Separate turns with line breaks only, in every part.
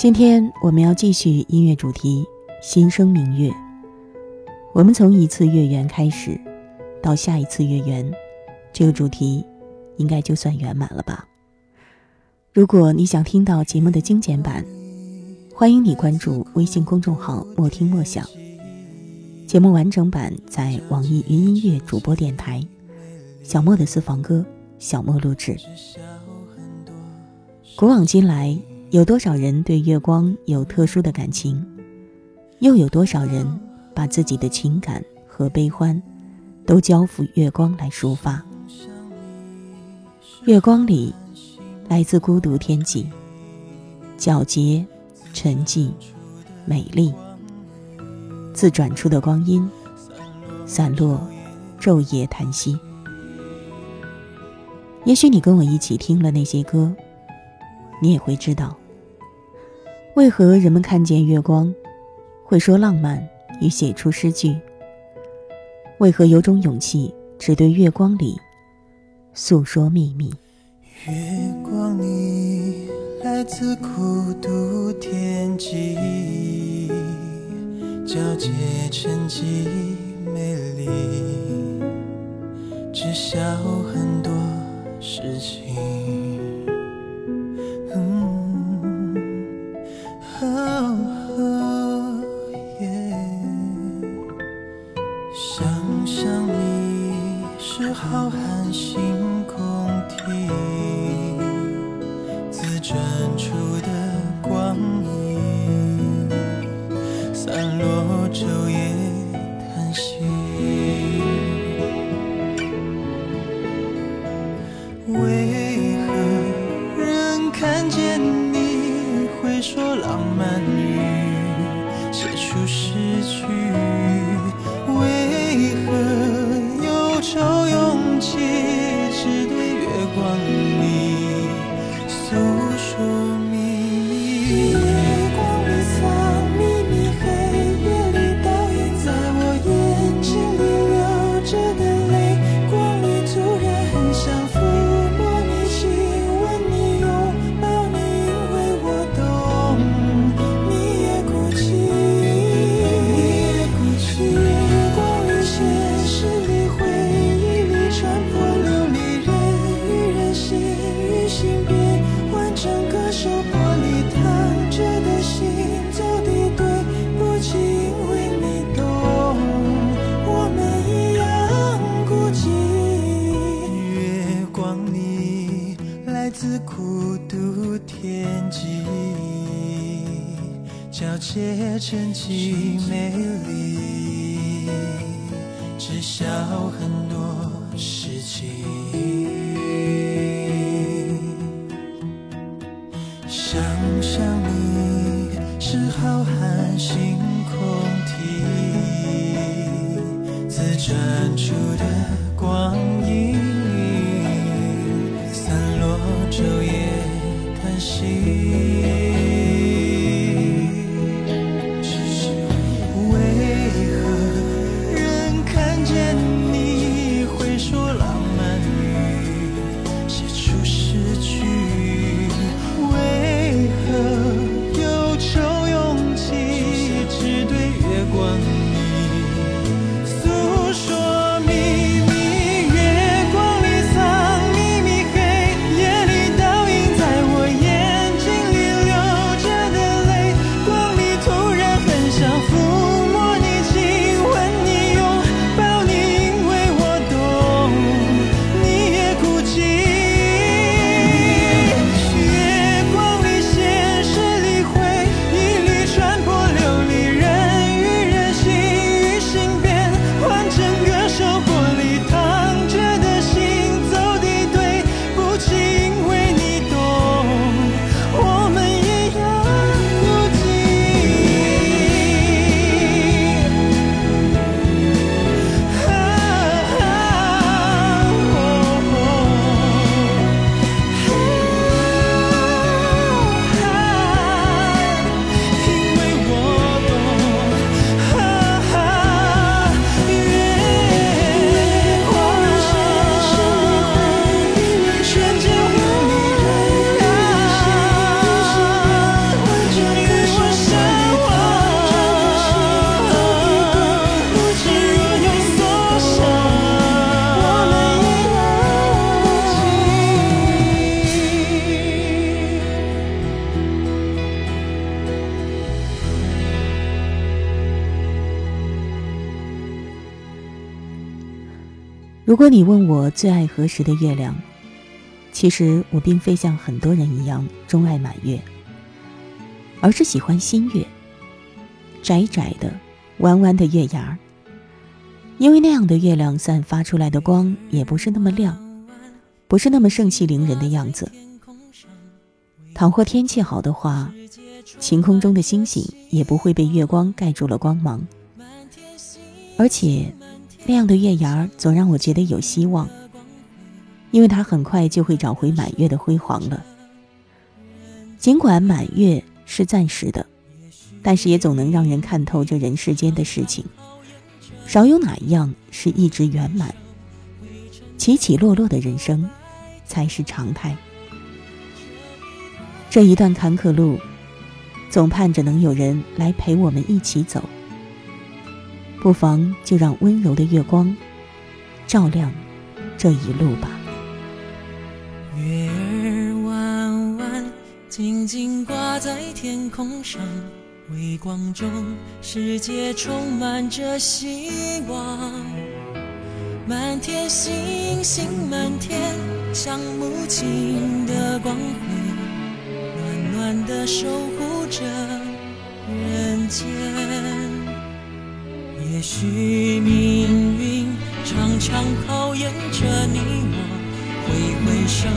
今天我们要继续音乐主题《心声明月》。我们从一次月圆开始，到下一次月圆，这个主题应该就算圆满了吧？如果你想听到节目的精简版，欢迎你关注微信公众号“莫听莫想”。节目完整版在网易云音乐主播电台“小莫的私房歌”小莫录制。古往今来。有多少人对月光有特殊的感情？又有多少人把自己的情感和悲欢都交付月光来抒发？月光里，来自孤独天际，皎洁、沉寂、美丽，自转出的光阴，散落，昼夜叹息。也许你跟我一起听了那些歌，你也会知道。为何人们看见月光，会说浪漫与写出诗句？为何有种勇气，只对月光里诉说秘密？
月光里来自孤独天际，皎洁沉寂美丽，知晓很多事情。自转出的
如果你问我最爱何时的月亮，其实我并非像很多人一样钟爱满月，而是喜欢新月，窄窄的、弯弯的月牙儿。因为那样的月亮散发出来的光也不是那么亮，不是那么盛气凌人的样子。倘或天气好的话，晴空中的星星也不会被月光盖住了光芒。而且，那样的月牙儿总让我觉得有希望，因为它很快就会找回满月的辉煌了。尽管满月是暂时的，但是也总能让人看透这人世间的事情。少有哪一样是一直圆满，起起落落的人生才是常态。这一段坎坷路，总盼着能有人来陪我们一起走。不妨就让温柔的月光照亮这一路吧。
月儿弯弯，静静挂在天空上。微光中，世界充满着希望。满天星星满天，像母亲的光辉，暖暖的守护着人间。也许命运常常考验着你我，挥挥手，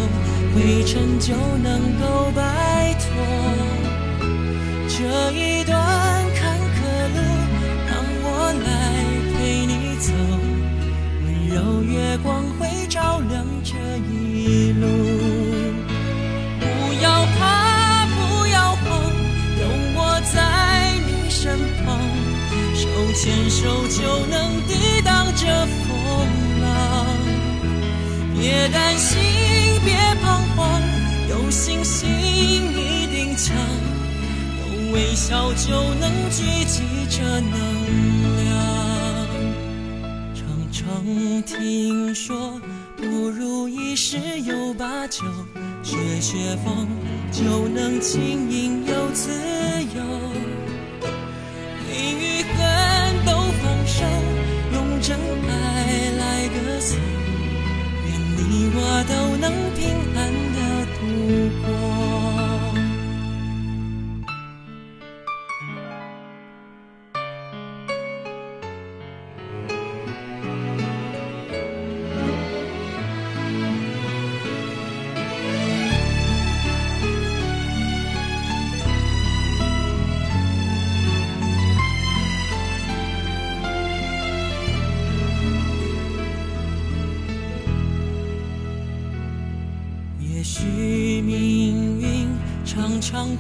灰尘就能够摆脱。这一段坎坷路，让我来陪你走。温柔月光会照亮这一路。牵手就能抵挡这风浪。别担心，别彷徨，有信心一定强。微笑就能聚集着能量。常常听说不如意事有八九，学学风就能轻盈又自由。爱与恨手，用真爱来歌颂。愿你我都能平安的度过。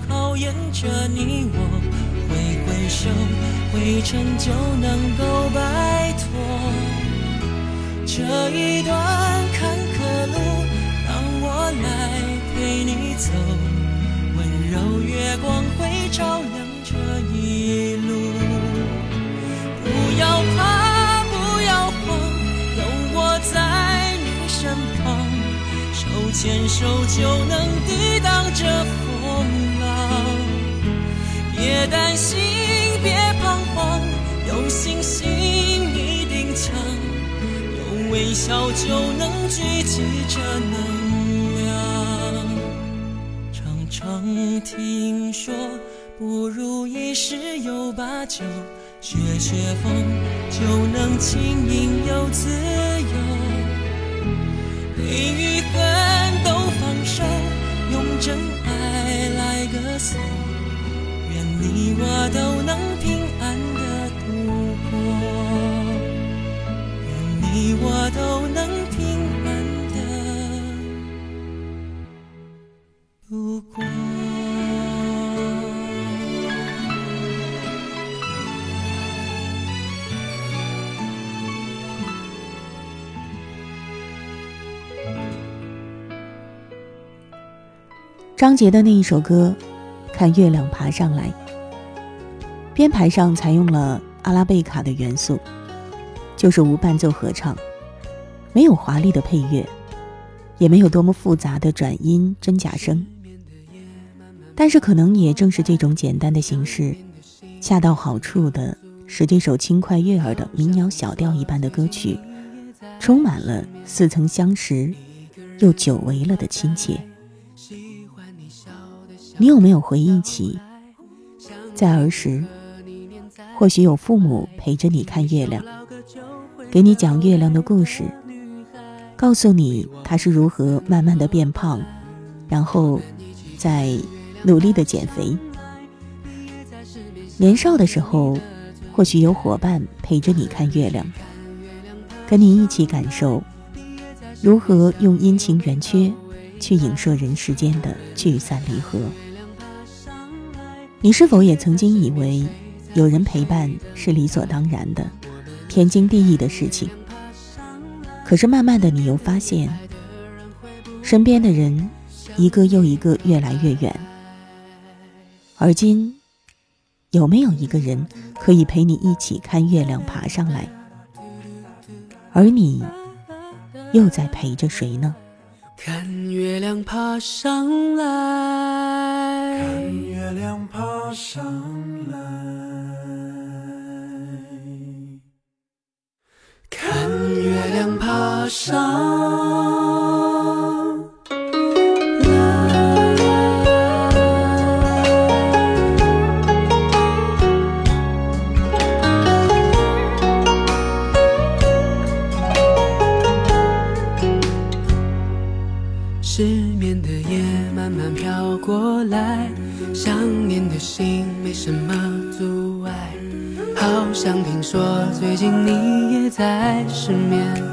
考验着你我，挥挥手，灰尘就能够摆脱。这一段坎坷路，让我来陪你走。温柔月光会照亮这一路。不要怕，不要慌，有我在你身旁，手牵手就能抵挡这风。别担心，别彷徨，有信心一定强，有微笑就能聚集着能量。常常听说不如意十有八九，学学风就能轻盈又自由。悲与恨都放手，用真我都能平安的度过，愿你我都能平安的度过。
张杰的那一首歌，《看月亮爬上来》。编排上采用了阿拉贝卡的元素，就是无伴奏合唱，没有华丽的配乐，也没有多么复杂的转音真假声。但是可能也正是这种简单的形式，恰到好处的使这首轻快悦耳的民谣小调一般的歌曲，充满了似曾相识又久违了的亲切。你有没有回忆起，在儿时，或许有父母陪着你看月亮，给你讲月亮的故事，告诉你它是如何慢慢的变胖，然后再努力的减肥。年少的时候，或许有伙伴陪着你看月亮，跟你一起感受如何用阴晴圆缺去影射人世间的聚散离合。你是否也曾经以为有人陪伴是理所当然的、天经地义的事情？可是慢慢的，你又发现，身边的人一个又一个越来越远，而今。有没有一个人可以陪你一起看月亮爬上来？而你又在陪着谁呢？
看月亮爬上来，
看月亮爬上来，
上了。失眠的夜慢慢飘过来，想念的心没什么阻碍。好像听说最近你也在失眠。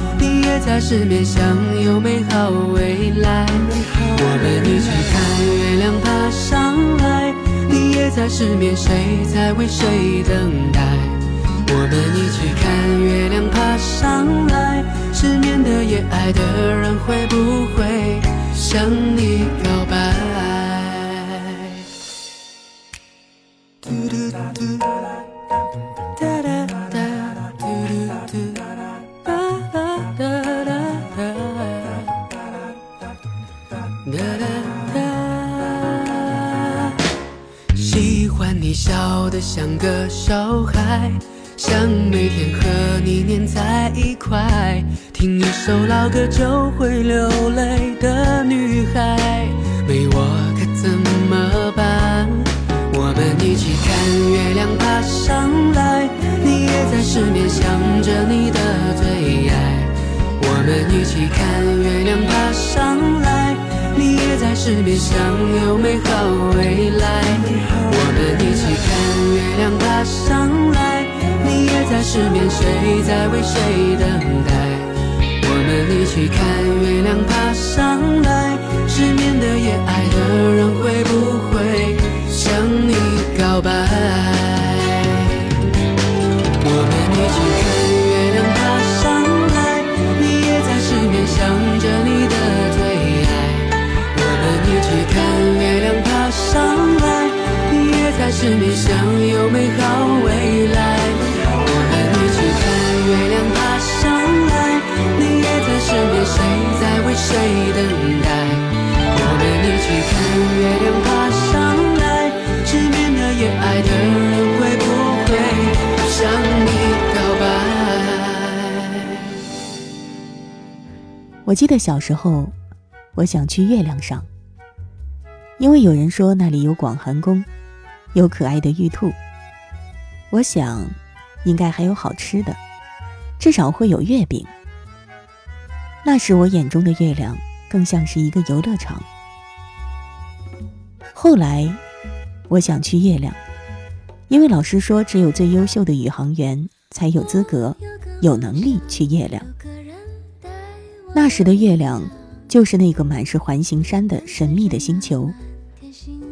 你也在失眠想有美好未来，我们一起看月亮爬上来。你也在失眠，谁在为谁等待？我们一起看月亮爬上来。失眠的夜，爱的人会不会向你告白？嘟嘟嘟你笑得像个小孩，想每天和你黏在一块，听一首老歌就会流泪的女孩，没我可怎么办？我们一起看月亮爬上来，你也在失眠想着你的最爱。我们一起看月亮爬上来，你也在失眠想有美好未来。我们一看月亮爬上来，你也在失眠，谁在为谁等待？我们一起看月亮爬上来，失眠的夜，爱的人会不会？向你告白，你也在失眠想有美好未来。我们一起看月亮爬上来，你也在失眠，谁在为谁等待？我们一起看月亮爬上来，失眠的夜。爱的人会不会向你告白？
我记得小时候，我想去月亮上，因为有人说那里有广寒宫，有可爱的玉兔。我想，应该还有好吃的，至少会有月饼。那时我眼中的月亮更像是一个游乐场。后来。我想去月亮，因为老师说只有最优秀的宇航员才有资格、有能力去月亮。那时的月亮就是那个满是环形山的神秘的星球，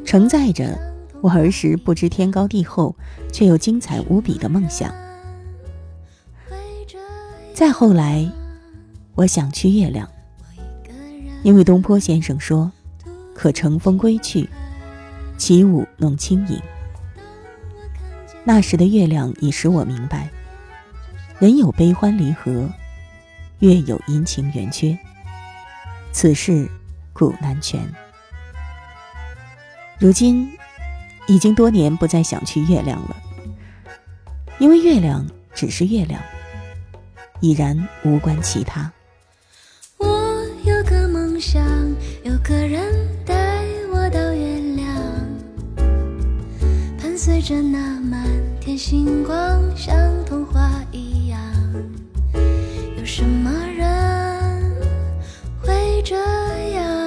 承载着我儿时不知天高地厚却又精彩无比的梦想。再后来，我想去月亮，因为东坡先生说：“可乘风归去，起舞弄清影。”那时的月亮已使我明白，人有悲欢离合，月有阴晴圆缺。此事古难全。如今已经多年不再想去月亮了，因为月亮只是月亮，已然无关其他。
我有个梦想，有个人带我到月亮，伴随着那满天星光，像童话一样。有什么人会这样？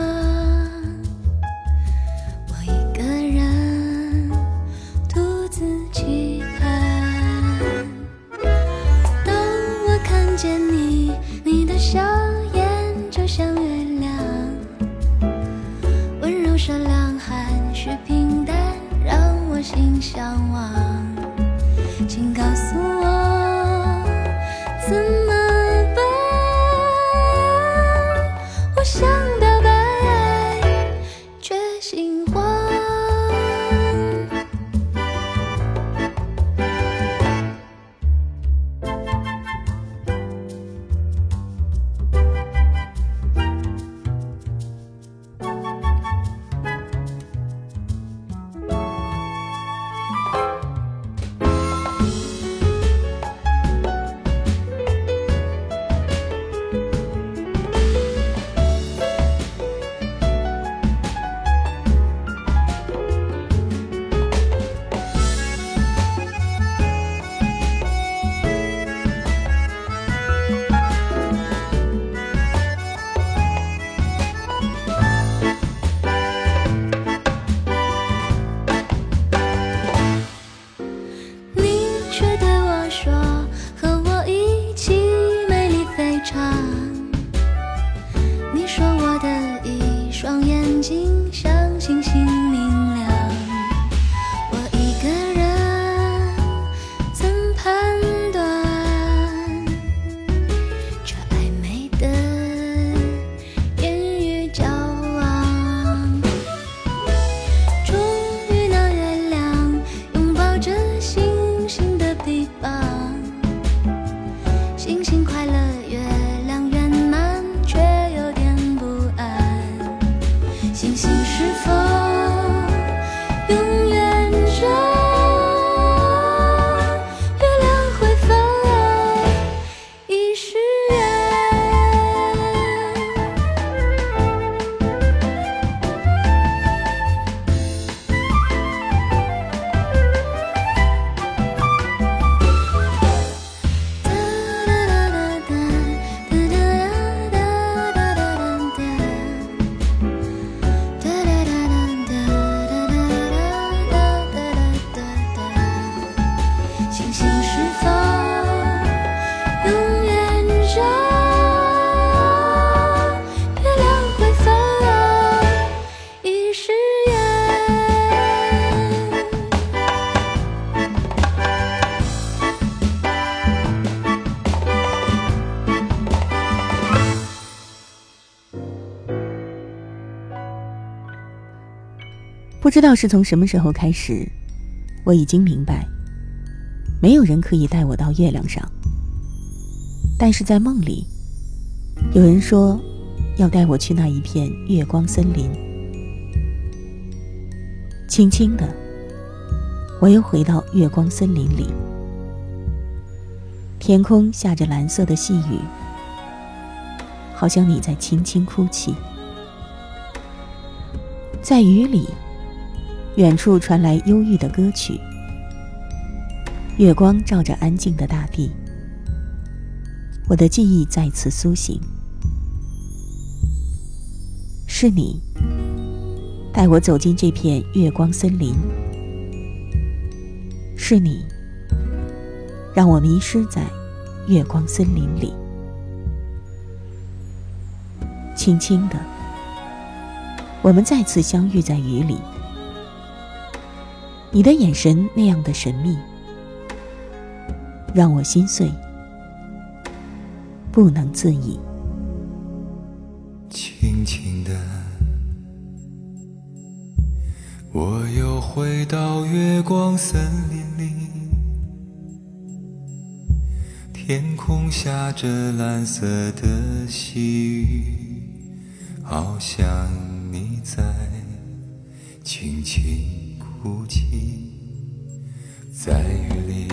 不
知道是从什么时候开始，我已经明白，没有人可以带我到月亮上。但是在梦里，有人说要带我去那一片月光森林。轻轻的，我又回到月光森林里，天空下着蓝色的细雨，好像你在轻轻哭泣。在雨里。远处传来忧郁的歌曲，月光照着安静的大地，我的记忆再次苏醒。是你带我走进这片月光森林，是你让我迷失在月光森林里。轻轻的，我们再次相遇在雨里。你的眼神那样的神秘。让我心碎。不能自已。
轻轻的我又回到月光森林里天空下着蓝色的细雨好像你在轻轻哭泣，在雨里，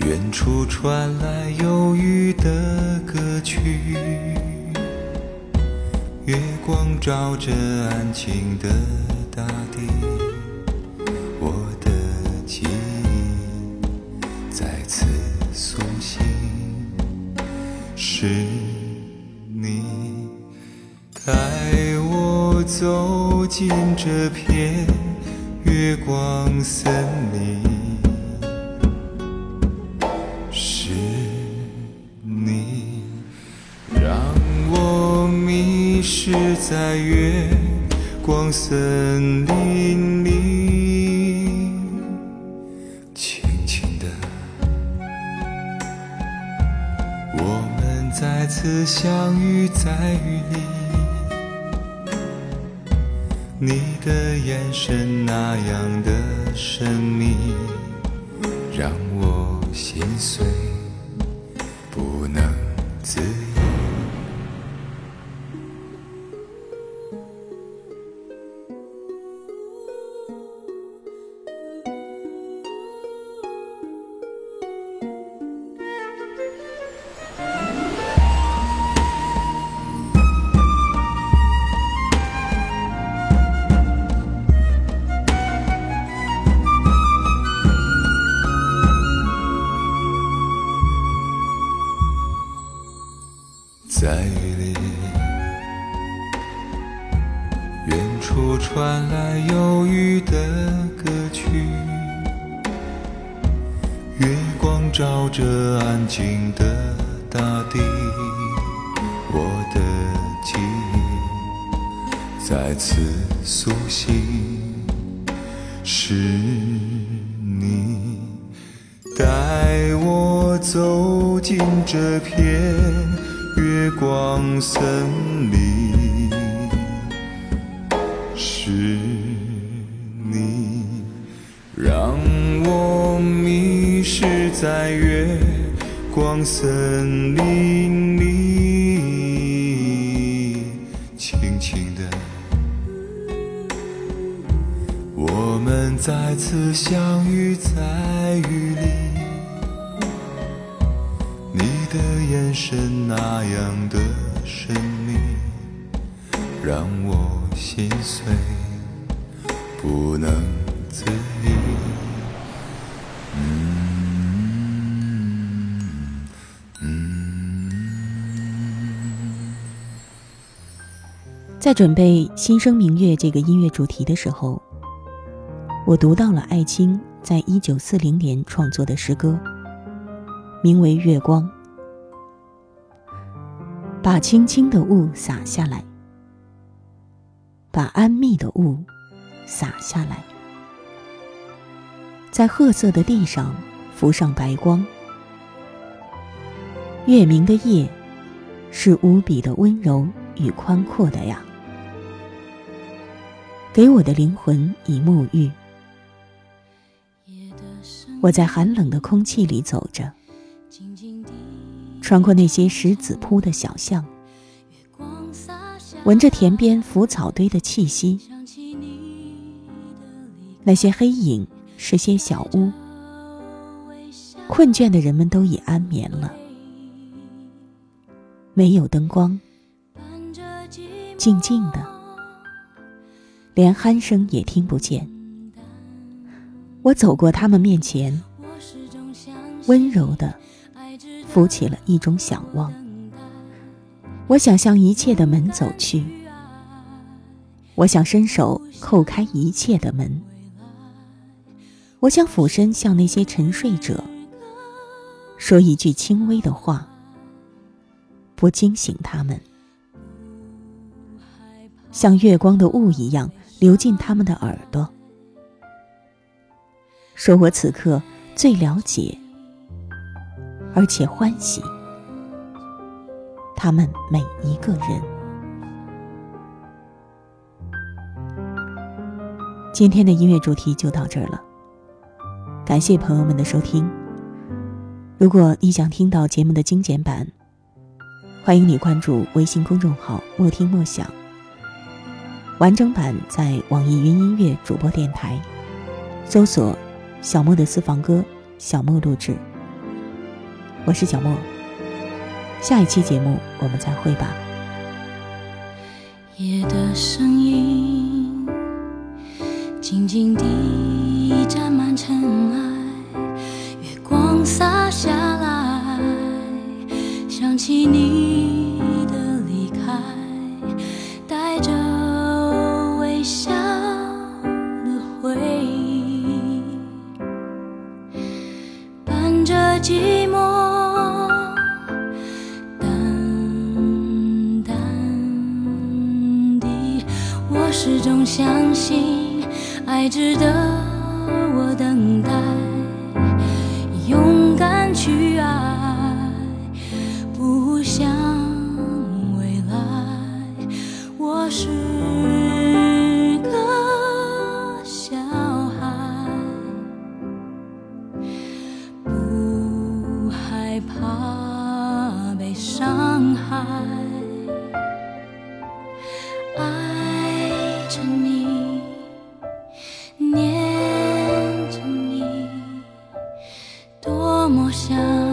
远处传来忧郁的歌曲。月光照着安静的大地，我的记忆再次苏醒，是你带走进这片月光森林。是你让我迷失在月光森林光照着安静的大地，我的记忆再次苏醒，是你带我走进这片。月光森林，是你让我迷失在月光森林里。轻轻的，我们再次相遇在雨里。你的眼神那样的神秘，让我心碎，不能
在准备《新生明月》这个音乐主题的时候，我读到了艾青在一九四零年创作的诗歌，名为《月光》。把轻轻的雾洒下来，把安谧的雾洒下来，在褐色的地上浮上白光。月明的夜，是无比的温柔与宽阔的呀，给我的灵魂以沐浴。我在寒冷的空气里走着。穿过那些石子铺的小巷，闻着田边腐草堆的气息。那些黑影是些小屋，困倦的人们都已安眠了。没有灯光，静静的，连鼾声也听不见。我走过他们面前，温柔的。浮起了一种想望，我想向一切的门走去，我想伸手叩开一切的门，我想俯身向那些沉睡者说一句轻微的话，不惊醒他们，像月光的雾一样流进他们的耳朵。说我此刻最了解而且欢喜他们每一个人。今天的音乐主题就到这儿了感谢朋友们的收听。如果你想听到节目的精简版欢迎你关注微信公众号莫听莫想完整版在网易云音乐主播电台搜索小莫的私房歌小莫录制。我是小莫下一期节目我们再会吧。
夜的声音静静地想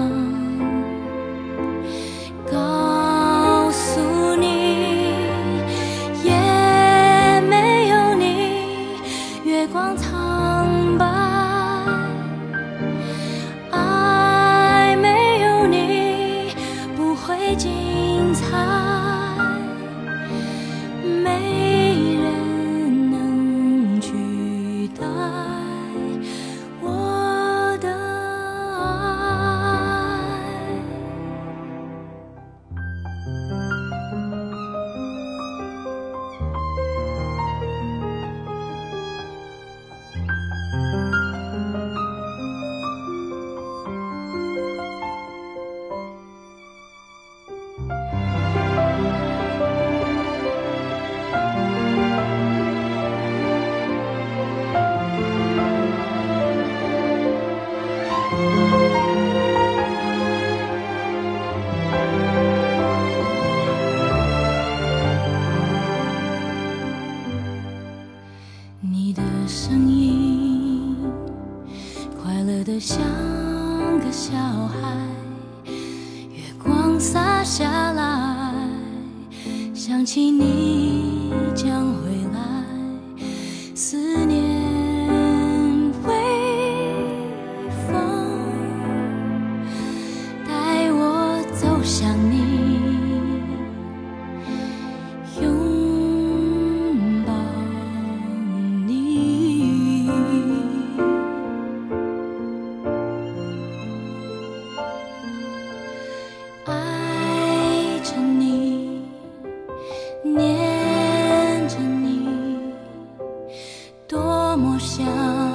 不想。